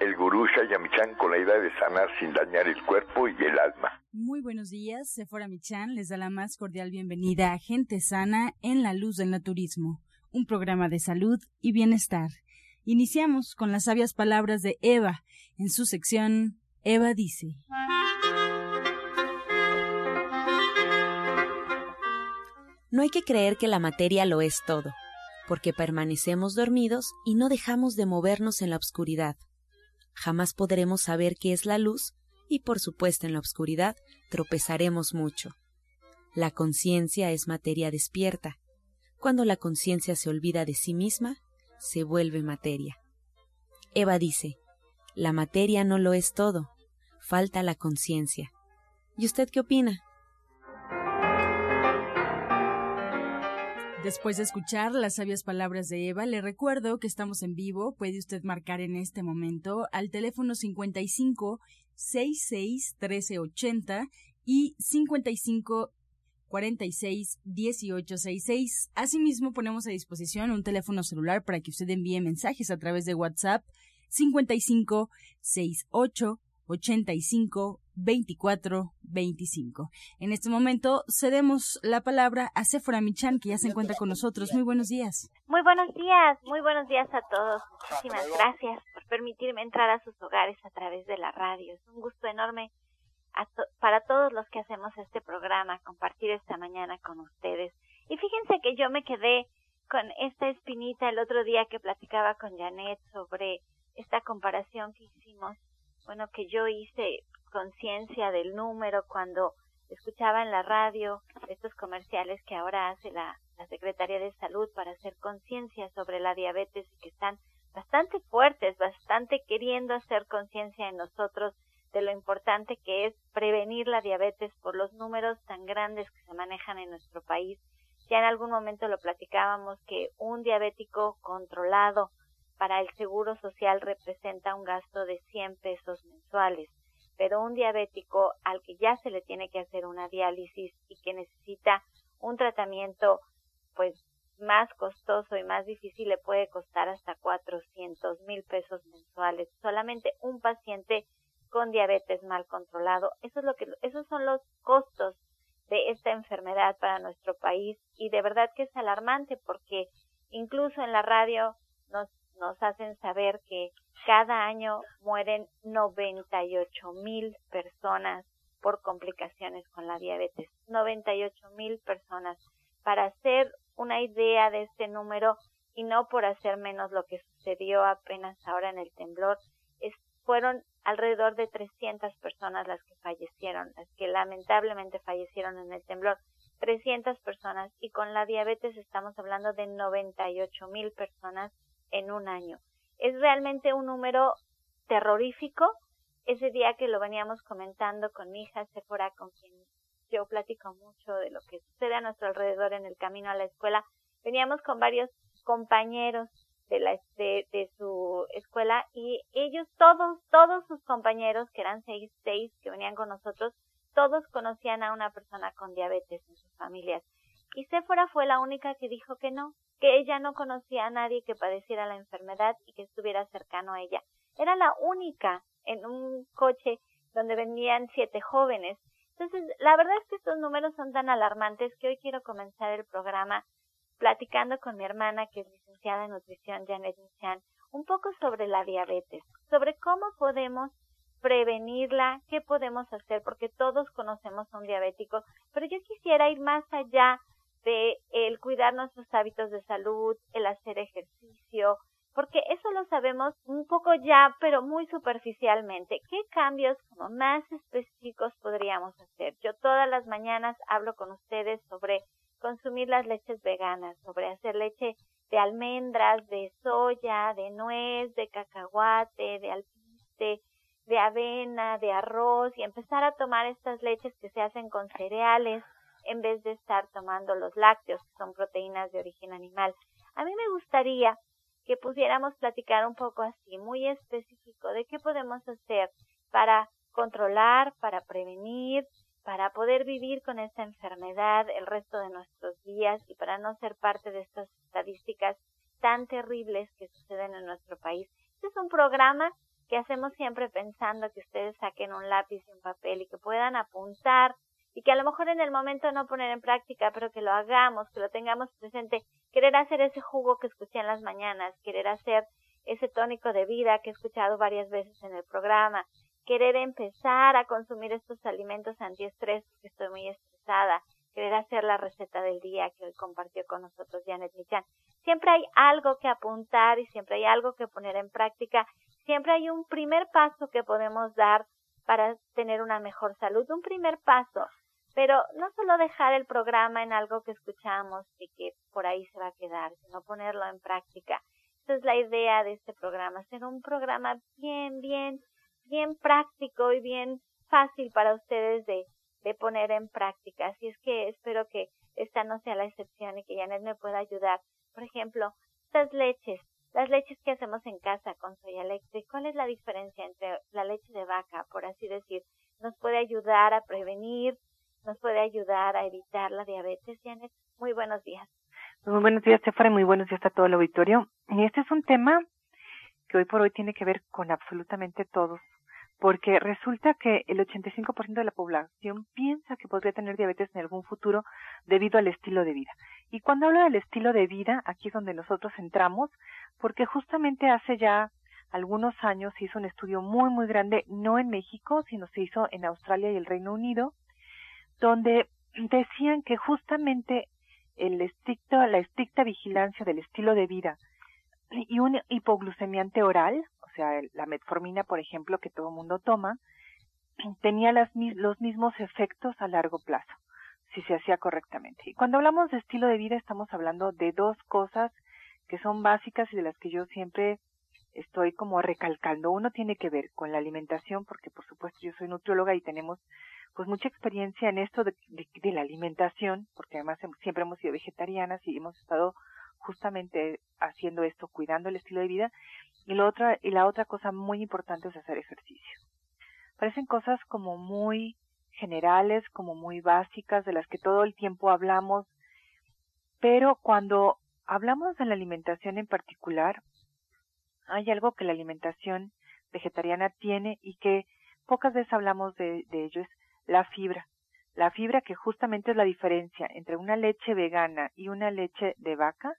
el gurú Shayamichan con la idea de sanar sin dañar el cuerpo y el alma. Muy buenos días, Sephora Michan les da la más cordial bienvenida a Gente Sana en la Luz del Naturismo, un programa de salud y bienestar. Iniciamos con las sabias palabras de Eva en su sección Eva dice. No hay que creer que la materia lo es todo, porque permanecemos dormidos y no dejamos de movernos en la oscuridad. Jamás podremos saber qué es la luz y, por supuesto, en la oscuridad tropezaremos mucho. La conciencia es materia despierta. Cuando la conciencia se olvida de sí misma, se vuelve materia. Eva dice, la materia no lo es todo, falta la conciencia. ¿Y usted qué opina? Después de escuchar las sabias palabras de Eva, le recuerdo que estamos en vivo. Puede usted marcar en este momento al teléfono 55 66 1380 y 55 46 1866. Asimismo, ponemos a disposición un teléfono celular para que usted envíe mensajes a través de WhatsApp 55 68 85 24 25. En este momento cedemos la palabra a Sephora Michan, que ya se encuentra con nosotros. Muy buenos días. Muy buenos días, muy buenos días a todos. Muchísimas gracias por permitirme entrar a sus hogares a través de la radio. Es un gusto enorme para todos los que hacemos este programa, compartir esta mañana con ustedes. Y fíjense que yo me quedé con esta espinita el otro día que platicaba con Janet sobre esta comparación que hicimos, bueno, que yo hice conciencia del número cuando escuchaba en la radio estos comerciales que ahora hace la, Secretaría de Salud para hacer conciencia sobre la diabetes y que están bastante fuertes, bastante queriendo hacer conciencia en nosotros de lo importante que es prevenir la diabetes por los números tan grandes que se manejan en nuestro país. Ya en algún momento lo platicábamos que un diabético controlado para el Seguro Social representa un gasto de 100 pesos mensuales, pero un diabético al que ya se le tiene que hacer una diálisis y que necesita un tratamiento pues más costoso y más difícil le puede costar hasta 400 mil pesos mensuales. Solamente un paciente con diabetes mal controlado. Eso es lo que, esos son los costos de esta enfermedad para nuestro país y de verdad que es alarmante porque incluso en la radio nos, nos hacen saber que cada año mueren 98 mil personas por complicaciones con la diabetes. 98 mil personas. Para hacer una idea de este número y no por hacer menos lo que sucedió apenas ahora en el temblor, es, fueron alrededor de 300 personas las que fallecieron, las que lamentablemente fallecieron en el temblor. 300 personas y con la diabetes estamos hablando de 98 mil personas en un año. Es realmente un número terrorífico. Ese día que lo veníamos comentando con mi hija Sephora, con quien yo platico mucho de lo que sucede a nuestro alrededor en el camino a la escuela, veníamos con varios compañeros de, la, de, de, su escuela y ellos todos, todos sus compañeros, que eran seis, seis que venían con nosotros, todos conocían a una persona con diabetes en sus familias. Y Sephora fue la única que dijo que no, que ella no conocía a nadie que padeciera la enfermedad y que estuviera cercano a ella. Era la única en un coche donde venían siete jóvenes. Entonces, la verdad es que estos números son tan alarmantes que hoy quiero comenzar el programa platicando con mi hermana, que es licenciada en nutrición, Janet Michan, un poco sobre la diabetes, sobre cómo podemos prevenirla, qué podemos hacer, porque todos conocemos a un diabético, pero yo quisiera ir más allá de el cuidar nuestros hábitos de salud, el hacer ejercicio, porque eso lo sabemos un poco ya, pero muy superficialmente. ¿Qué cambios como más específicos podríamos hacer? Yo todas las mañanas hablo con ustedes sobre consumir las leches veganas, sobre hacer leche de almendras, de soya, de nuez, de cacahuate, de alpiste, de avena, de arroz y empezar a tomar estas leches que se hacen con cereales en vez de estar tomando los lácteos, que son proteínas de origen animal. A mí me gustaría que pudiéramos platicar un poco así, muy específico, de qué podemos hacer para controlar, para prevenir, para poder vivir con esta enfermedad el resto de nuestros días y para no ser parte de estas estadísticas tan terribles que suceden en nuestro país. Este es un programa que hacemos siempre pensando que ustedes saquen un lápiz y un papel y que puedan apuntar y que a lo mejor en el momento no poner en práctica, pero que lo hagamos, que lo tengamos presente, querer hacer ese jugo que escuché en las mañanas, querer hacer ese tónico de vida que he escuchado varias veces en el programa, querer empezar a consumir estos alimentos antiestrés porque estoy muy estresada, querer hacer la receta del día que hoy compartió con nosotros Janet Michan. Siempre hay algo que apuntar y siempre hay algo que poner en práctica, siempre hay un primer paso que podemos dar para tener una mejor salud, un primer paso, pero no solo dejar el programa en algo que escuchamos y que por ahí se va a quedar, sino ponerlo en práctica. Esa es la idea de este programa, ser un programa bien, bien, bien práctico y bien fácil para ustedes de, de poner en práctica. Así es que espero que esta no sea la excepción y que Janet me pueda ayudar. Por ejemplo, estas leches, las leches que hacemos en casa con soya electric, ¿cuál es la diferencia entre la leche de vaca, por así decir? Nos puede ayudar a prevenir, nos puede ayudar a evitar la diabetes, Janet. Muy buenos días. Muy buenos días, Stephanie. Muy buenos días a todo el auditorio. Y este es un tema que hoy por hoy tiene que ver con absolutamente todos, porque resulta que el 85% de la población piensa que podría tener diabetes en algún futuro debido al estilo de vida. Y cuando hablo del estilo de vida, aquí es donde nosotros entramos, porque justamente hace ya algunos años se hizo un estudio muy, muy grande, no en México, sino se hizo en Australia y el Reino Unido, donde decían que justamente el estricto, la estricta vigilancia del estilo de vida y un hipoglucemiante oral, o sea, la metformina, por ejemplo, que todo el mundo toma, tenía las, los mismos efectos a largo plazo si se hacía correctamente. Y cuando hablamos de estilo de vida estamos hablando de dos cosas que son básicas y de las que yo siempre estoy como recalcando. Uno tiene que ver con la alimentación, porque por supuesto yo soy nutrióloga y tenemos pues mucha experiencia en esto de, la alimentación, porque además siempre hemos sido vegetarianas y hemos estado justamente haciendo esto, cuidando el estilo de vida. Y, lo otra, y la otra cosa muy importante es hacer ejercicio. Parecen cosas como muy generales, como muy básicas, de las que todo el tiempo hablamos, pero cuando hablamos de la alimentación en particular, hay algo que la alimentación vegetariana tiene y que pocas veces hablamos de, ello, es la fibra. La fibra que justamente es la diferencia entre una leche vegana y una leche de vaca,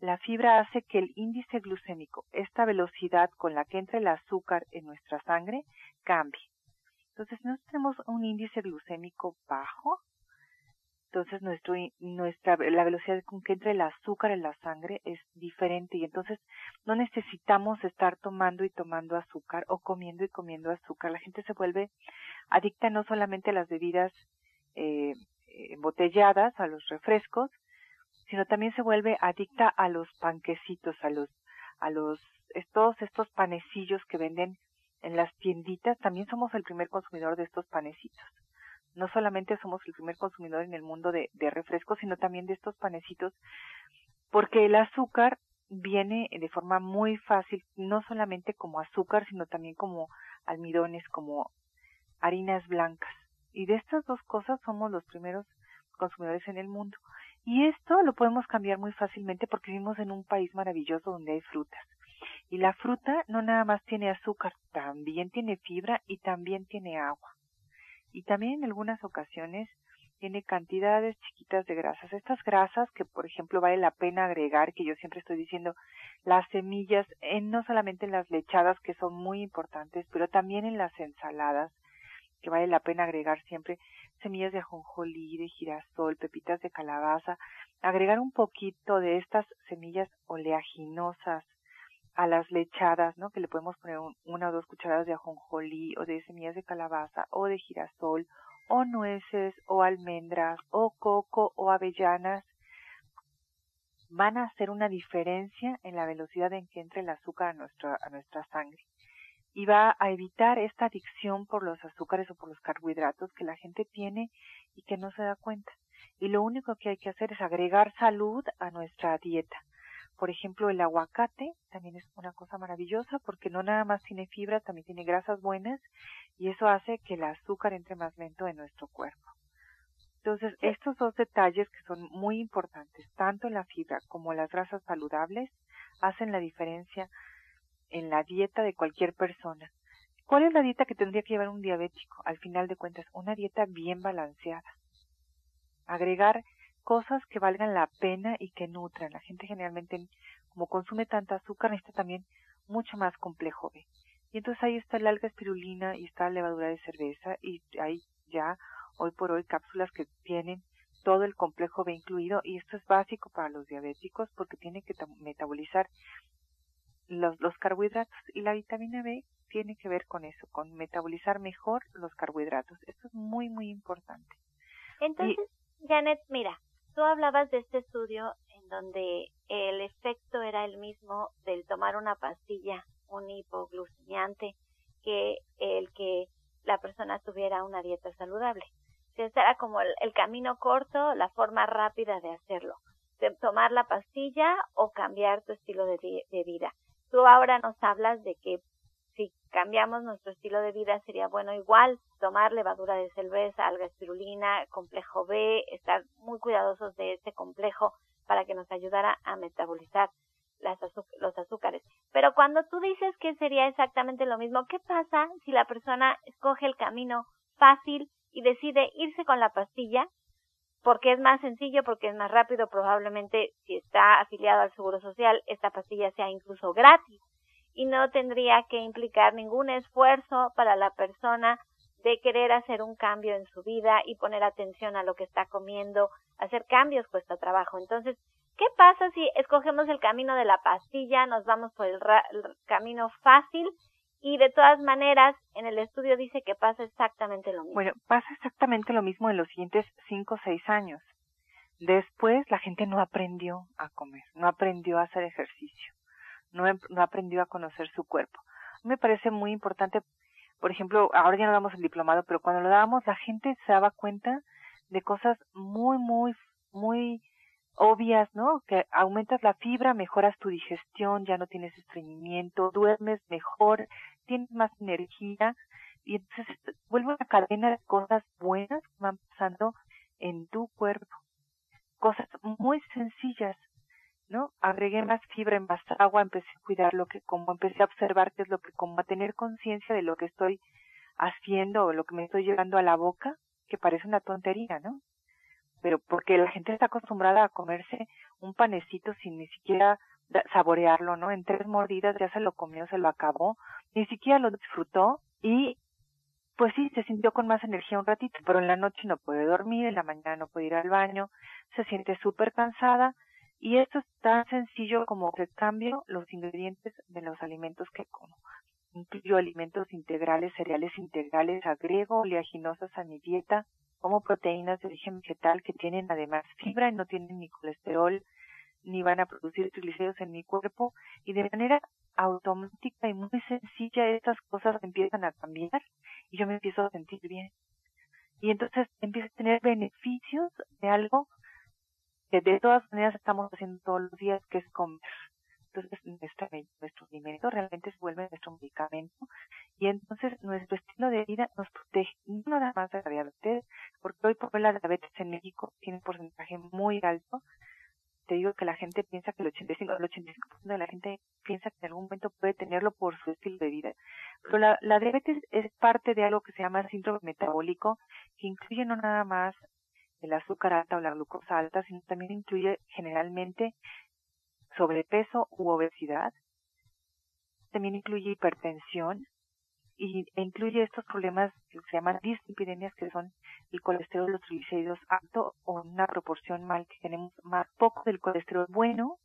la fibra hace que el índice glucémico, esta velocidad con la que entra el azúcar en nuestra sangre, cambie. Entonces, nosotros tenemos un índice glucémico bajo, entonces nuestro, nuestra, la velocidad con que entra el azúcar en la sangre es diferente y entonces no necesitamos estar tomando y tomando azúcar o comiendo y comiendo azúcar. La gente se vuelve adicta no solamente a las bebidas eh, embotelladas, a los refrescos, sino también se vuelve adicta a los panquecitos, a los, a los, todos estos panecillos que venden en las tienditas, también somos el primer consumidor de estos panecitos. No solamente somos el primer consumidor en el mundo de, refrescos, sino también de estos panecitos, porque el azúcar viene de forma muy fácil, no solamente como azúcar, sino también como almidones, como harinas blancas. Y de estas dos cosas somos los primeros consumidores en el mundo. Y esto lo podemos cambiar muy fácilmente porque vivimos en un país maravilloso donde hay frutas. Y la fruta no nada más tiene azúcar, también tiene fibra y también tiene agua. Y también en algunas ocasiones tiene cantidades chiquitas de grasas. Estas grasas que, por ejemplo, vale la pena agregar, que yo siempre estoy diciendo, las semillas, en, no solamente en las lechadas, que son muy importantes, pero también en las ensaladas, que vale la pena agregar siempre semillas de ajonjolí, de girasol, pepitas de calabaza, agregar un poquito de estas semillas oleaginosas a las lechadas, ¿no? Que le podemos poner una o dos cucharadas de ajonjolí o de semillas de calabaza o de girasol o nueces o almendras o coco o avellanas van a hacer una diferencia en la velocidad en que entre el azúcar a nuestra, a nuestra sangre. y va a evitar esta adicción por los azúcares o por los carbohidratos que la gente tiene y que no se da cuenta. Y lo único que hay que hacer es agregar salud a nuestra dieta. Por ejemplo, el aguacate también es una cosa maravillosa porque no nada más tiene fibra, también tiene grasas buenas y eso hace que el azúcar entre más lento en nuestro cuerpo. Entonces, estos dos detalles que son muy importantes, tanto la fibra como las grasas saludables, hacen la diferencia en la dieta de cualquier persona. ¿Cuál es la dieta que tendría que llevar un diabético? Al final de cuentas, una dieta bien balanceada. Agregar cosas que valgan la pena y que nutran. La gente generalmente, como consume tanta azúcar, necesita también mucho más complejo B. Y entonces ahí está la alga espirulina y está la levadura de cerveza y hay ya hoy por hoy cápsulas que tienen todo el complejo B incluido y esto es básico para los diabéticos porque tiene que metabolizar los, los carbohidratos y la vitamina B tiene que ver con eso, con metabolizar mejor los carbohidratos. Esto es muy, muy importante. Entonces, Janet, mira, tú hablabas de este estudio en donde el efecto era el mismo del tomar una pastilla, un hipoglucemiante, que el que la persona tuviera una dieta saludable. Ese era como el, camino corto, la forma rápida de hacerlo, de tomar la pastilla o cambiar tu estilo de, de vida. Tú ahora nos hablas de que si cambiamos nuestro estilo de vida sería bueno igual tomar levadura de cerveza, alga espirulina, complejo B, estar muy cuidadosos de este complejo para que nos ayudara a metabolizar las los azúcares. Pero cuando tú dices que sería exactamente lo mismo, ¿qué pasa si la persona escoge el camino fácil y decide irse con la pastilla? Porque es más sencillo, porque es más rápido, probablemente si está afiliado al Seguro Social, esta pastilla sea incluso gratis y no tendría que implicar ningún esfuerzo para la persona de querer hacer un cambio en su vida y poner atención a lo que está comiendo, hacer cambios cuesta trabajo. Entonces, ¿qué pasa si escogemos el camino de la pastilla, nos vamos por el, camino fácil y de todas maneras en el estudio dice que pasa exactamente lo mismo? Bueno, pasa exactamente lo mismo en los siguientes cinco o seis años. Después la gente no aprendió a comer, no aprendió a hacer ejercicio no, aprendió a conocer su cuerpo. Me parece muy importante, por ejemplo, ahora ya no damos el diplomado, pero cuando lo dábamos la gente se daba cuenta de cosas muy, muy, muy obvias, ¿no? Que aumentas la fibra, mejoras tu digestión, ya no tienes estreñimiento, duermes mejor, tienes más energía y entonces vuelve una cadena de cosas buenas que van pasando en tu cuerpo. Cosas muy sencillas ¿no? Agregué más fibra en más agua, empecé a cuidar lo que como, empecé a observar qué es lo que como, a tener conciencia de lo que estoy haciendo o lo que me estoy llevando a la boca, que parece una tontería, ¿no? Pero porque la gente está acostumbrada a comerse un panecito sin ni siquiera saborearlo, ¿no? En tres mordidas ya se lo comió, se lo acabó, ni siquiera lo disfrutó y pues sí, se sintió con más energía un ratito, pero en la noche no puede dormir, en la mañana no puede ir al baño, se siente súper cansada y esto es tan sencillo como que cambio los ingredientes de los alimentos que como. Incluyo alimentos integrales, cereales integrales, agrego oleaginosas a mi dieta, como proteínas de origen vegetal que tienen además fibra y no tienen ni colesterol, ni van a producir triglicéridos en mi cuerpo y de manera automática y muy sencilla estas cosas empiezan a cambiar y yo me empiezo a sentir bien. Y entonces empiezo a tener beneficios de algo que de todas maneras estamos haciendo todos los días, que es comer. Entonces, nuestro, nuestro alimento realmente se vuelve nuestro medicamento y entonces nuestro estilo de vida nos protege, no nada más de la diabetes, porque hoy por hoy la diabetes en México tiene un porcentaje muy alto. Te digo que la gente piensa que el 85, el 85% de la gente piensa que en algún momento puede tenerlo por su estilo de vida. Pero la, la diabetes es parte de algo que se llama síndrome metabólico, que incluye no nada más el azúcar alta o la glucosa alta, sino también incluye generalmente sobrepeso u obesidad. También incluye hipertensión y, e incluye estos problemas que se llaman dislipidemias, que son el colesterol, los triglicéridos alto o una proporción mal, que tenemos más poco del colesterol bueno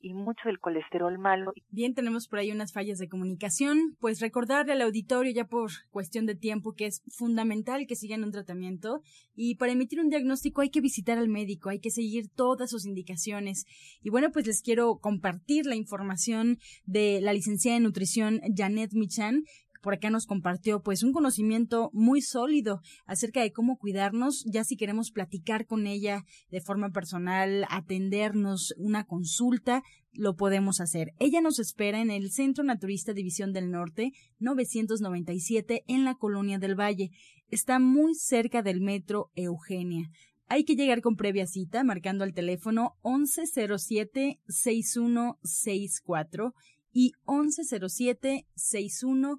y mucho del colesterol malo. Bien, tenemos por ahí unas fallas de comunicación. Pues recordarle al auditorio ya por cuestión de tiempo que es fundamental que sigan un tratamiento y para emitir un diagnóstico hay que visitar al médico, hay que seguir todas sus indicaciones. Y bueno, pues les quiero compartir la información de la licenciada en nutrición Janet Michan, por acá nos compartió pues un conocimiento muy sólido acerca de cómo cuidarnos, ya si queremos platicar con ella de forma personal, atendernos una consulta, lo podemos hacer. Ella nos espera en el Centro Naturista División del Norte 997 en la Colonia del Valle. Está muy cerca del metro Eugenia. Hay que llegar con previa cita marcando el teléfono 1107-6164 y 1107-6164.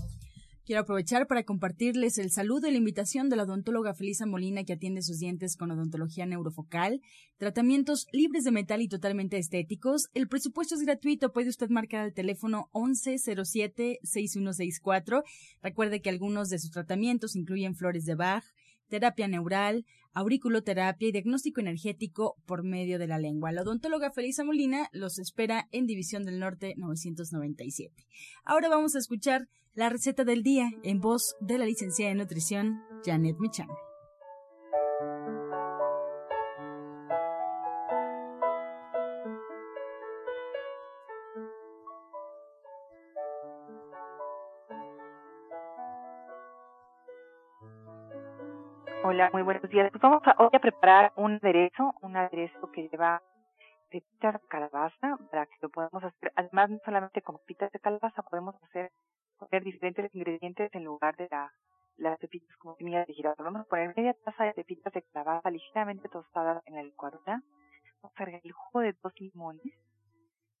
Quiero aprovechar para compartirles el saludo y la invitación de la odontóloga Felisa Molina que atiende sus dientes con odontología neurofocal, tratamientos libres de metal y totalmente estéticos. El presupuesto es gratuito, puede usted marcar al teléfono 1107-6164. Recuerde que algunos de sus tratamientos incluyen flores de Bach, terapia neural, auriculoterapia y diagnóstico energético por medio de la lengua. La odontóloga Felisa Molina los espera en División del Norte 997. Ahora vamos a escuchar la receta del día en voz de la licenciada en nutrición Janet Michan. Hola, muy buenos días. Pues vamos a, hoy a preparar un aderezo, un aderezo que lleva pepitas de calabaza para que lo podamos hacer. Además, no solamente con pepitas de calabaza, podemos hacer poner diferentes ingredientes en lugar de la, las pepitas como semillas de girasol. Vamos a poner media taza de pepitas de calabaza ligeramente tostadas en la licuadora. Vamos a agregar el jugo de dos limones,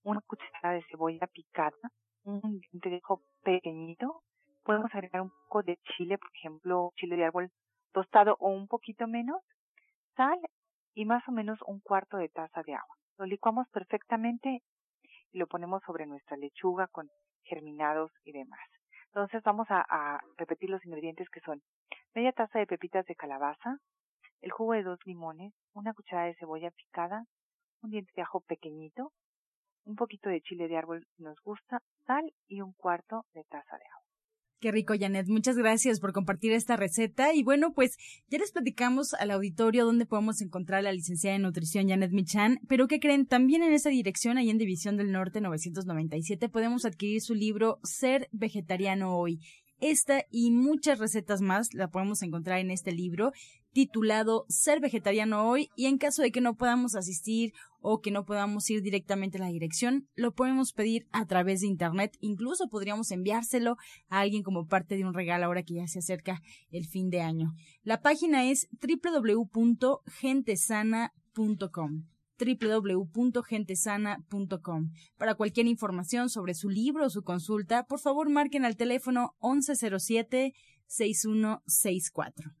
una cucharada de cebolla picada, un diente de ajo pequeñito. Podemos agregar un poco de chile, por ejemplo, chile de árbol tostado o un poquito menos, sal y más o menos un cuarto de taza de agua. Lo licuamos perfectamente y lo ponemos sobre nuestra lechuga con germinados y demás. Entonces vamos a, repetir los ingredientes que son media taza de pepitas de calabaza, el jugo de dos limones, una cucharada de cebolla picada, un diente de ajo pequeñito, un poquito de chile de árbol nos gusta, sal y un cuarto de taza de agua. Qué rico, Janet. Muchas gracias por compartir esta receta. Y bueno, pues ya les platicamos al auditorio dónde podemos encontrar a la licenciada en nutrición Janet Michan. Pero ¿qué creen? También en esa dirección, ahí en División del Norte 997, podemos adquirir su libro Ser Vegetariano Hoy. Esta y muchas recetas más la podemos encontrar en este libro titulado Ser vegetariano hoy y en caso de que no podamos asistir o que no podamos ir directamente a la dirección, lo podemos pedir a través de internet, incluso podríamos enviárselo a alguien como parte de un regalo ahora que ya se acerca el fin de año. La página es www.gentesana.com www.gentesana.com. Para cualquier información sobre su libro o su consulta, por favor marquen al teléfono 1107 6164.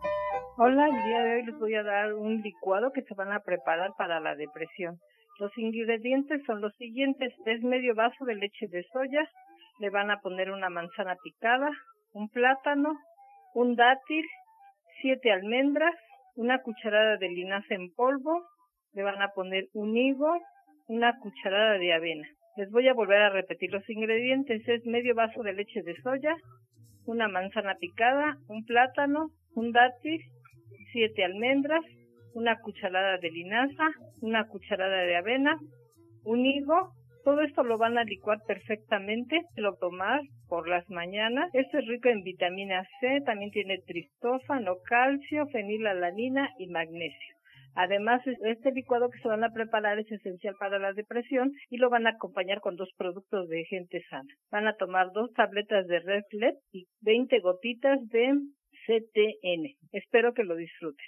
Hola, el día de hoy les voy a dar un licuado que se van a preparar para la depresión. Los ingredientes son los siguientes. Es medio vaso de leche de soya, le van a poner una manzana picada, un plátano, un dátil, siete almendras, una cucharada de linaza en polvo, le van a poner un higo, una cucharada de avena. Les voy a volver a repetir los ingredientes. Es medio vaso de leche de soya, una manzana picada, un plátano, un dátil, siete almendras, una cucharada de linaza, una cucharada de avena, un higo. Todo esto lo van a licuar perfectamente, lo tomar por las mañanas. Esto es rico en vitamina C, también tiene triptófano, calcio, fenilalanina y magnesio. Además, este licuado que se van a preparar es esencial para la depresión y lo van a acompañar con dos productos de gente sana. Van a tomar dos tabletas de Red y 20 gotitas de CTN. Espero que lo disfruten.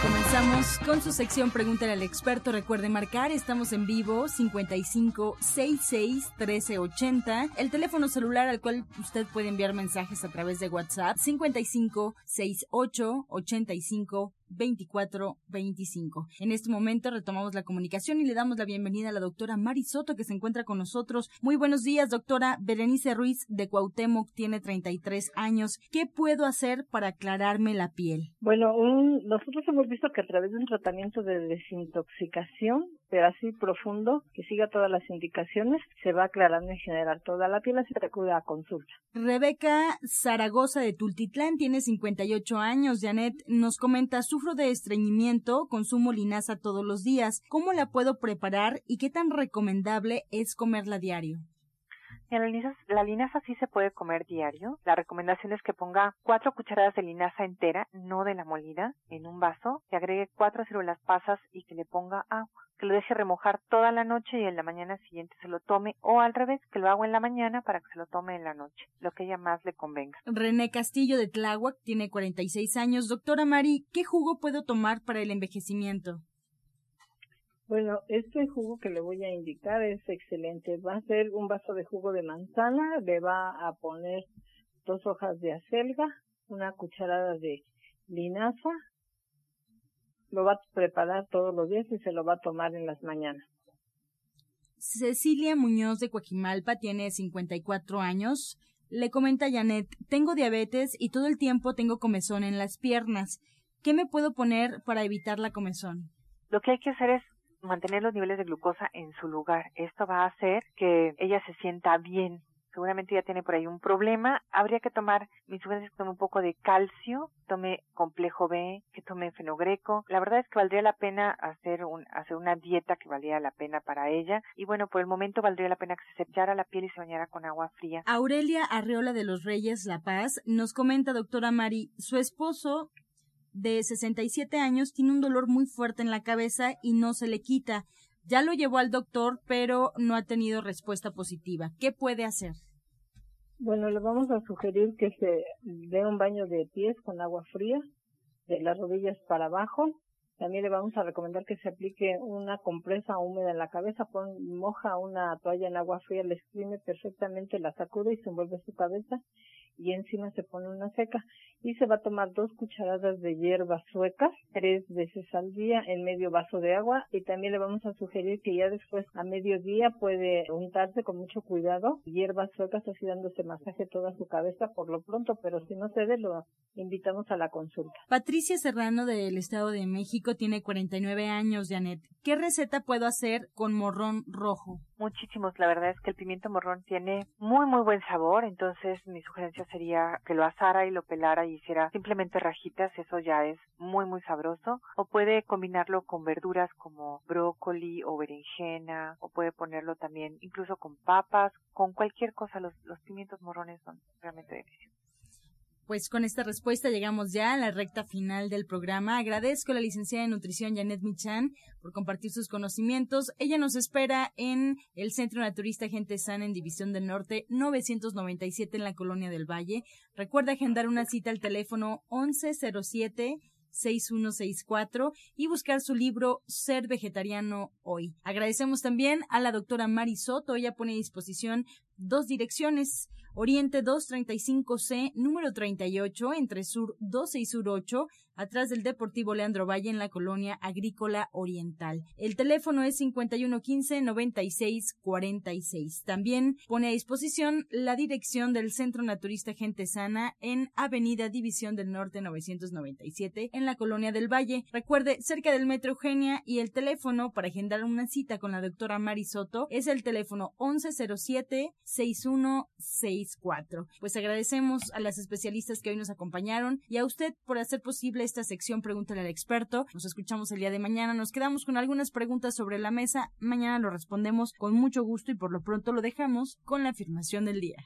Comenzamos con su sección Pregúntale al experto. Recuerde marcar, estamos en vivo 55 66 1380. El teléfono celular al cual usted puede enviar mensajes a través de WhatsApp 55 68 85 2425. En este momento retomamos la comunicación y le damos la bienvenida a la doctora Mari Soto que se encuentra con nosotros. Muy buenos días, doctora. Berenice Ruiz de Cuauhtémoc tiene 33 años. ¿Qué puedo hacer para aclararme la piel? Bueno, un, nosotros hemos visto que a través de un tratamiento de desintoxicación pero así profundo, que siga todas las indicaciones, se va aclarando en general toda la piel, así que acude a consulta. Rebeca Zaragoza de Tultitlán tiene 58 años. Janet nos comenta, sufro de estreñimiento, consumo linaza todos los días. ¿Cómo la puedo preparar y qué tan recomendable es comerla diario? La linaza, la linaza sí se puede comer diario. La recomendación es que ponga cuatro cucharadas de linaza entera, no de la molida, en un vaso, que agregue cuatro ciruelas pasas y que le ponga agua que lo deje remojar toda la noche y en la mañana siguiente se lo tome o al revés, que lo haga en la mañana para que se lo tome en la noche, lo que ella más le convenga. René Castillo de Tláhuac tiene 46 años. Doctora Mari, ¿qué jugo puedo tomar para el envejecimiento? Bueno, este jugo que le voy a indicar es excelente. Va a ser un vaso de jugo de manzana, le va a poner dos hojas de acelga, una cucharada de linaza, lo va a preparar todos los días y se lo va a tomar en las mañanas. Cecilia Muñoz de Coajimalpa tiene 54 años. Le comenta Janet, tengo diabetes y todo el tiempo tengo comezón en las piernas. ¿Qué me puedo poner para evitar la comezón? Lo que hay que hacer es mantener los niveles de glucosa en su lugar. Esto va a hacer que ella se sienta bien seguramente ya tiene por ahí un problema, habría que tomar, mis sugerencias que tome un poco de calcio, tome complejo B, que tome fenogreco. La verdad es que valdría la pena hacer un, hacer una dieta que valdría la pena para ella. Y bueno, por el momento valdría la pena que se cepillara la piel y se bañara con agua fría. Aurelia Arreola de los Reyes La Paz nos comenta, doctora Mari, su esposo de 67 años tiene un dolor muy fuerte en la cabeza y no se le quita. Ya lo llevó al doctor, pero no ha tenido respuesta positiva. ¿Qué puede hacer? Bueno, le vamos a sugerir que se dé un baño de pies con agua fría, de las rodillas para abajo. También le vamos a recomendar que se aplique una compresa húmeda en la cabeza, pon, moja una toalla en agua fría, le exprime perfectamente, la sacude y se envuelve su cabeza y encima se pone una seca y se va a tomar dos cucharadas de hierbas suecas tres veces al día en medio vaso de agua y también le vamos a sugerir que ya después a mediodía puede untarse con mucho cuidado hierbas suecas así dándose masaje toda su cabeza por lo pronto pero si no cede lo invitamos a la consulta. Patricia Serrano del Estado de México tiene 49 años, Janet. ¿Qué receta puedo hacer con morrón rojo? Muchísimos, la verdad es que el pimiento morrón tiene muy muy buen sabor, entonces mi sugerencia sería que lo asara y lo pelara hiciera simplemente rajitas, eso ya es muy muy sabroso. O puede combinarlo con verduras como brócoli o berenjena, o puede ponerlo también incluso con papas, con cualquier cosa. Los, los pimientos morrones son realmente deliciosos. Pues con esta respuesta llegamos ya a la recta final del programa. Agradezco a la licenciada en nutrición Janet Michan por compartir sus conocimientos. Ella nos espera en el Centro Naturista Gente Sana en División del Norte 997 en la Colonia del Valle. Recuerda agendar una cita al teléfono 1107 6164 y buscar su libro Ser Vegetariano Hoy. Agradecemos también a la doctora Mari Soto. Ella pone a disposición dos direcciones. Oriente 235C, número 38, entre Sur 12 y Sur 8, atrás del Deportivo Leandro Valle en la colonia agrícola oriental. El teléfono es 5115-9646. También pone a disposición la dirección del Centro Naturista Gente Sana en Avenida División del Norte 997 en la colonia del Valle. Recuerde, cerca del Metro Eugenia y el teléfono para agendar una cita con la doctora Mari Soto es el teléfono 1107-6164. Pues agradecemos a las especialistas que hoy nos acompañaron y a usted por hacer posible esta sección Pregúntale al experto. Nos escuchamos el día de mañana. Nos quedamos con algunas preguntas sobre la mesa. Mañana lo respondemos con mucho gusto y por lo pronto lo dejamos con la afirmación del día.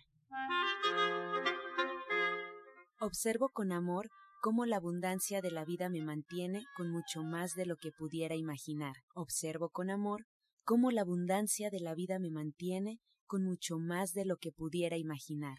Observo con amor cómo la abundancia de la vida me mantiene con mucho más de lo que pudiera imaginar. Observo con amor cómo la abundancia de la vida me mantiene con mucho más de lo que pudiera imaginar.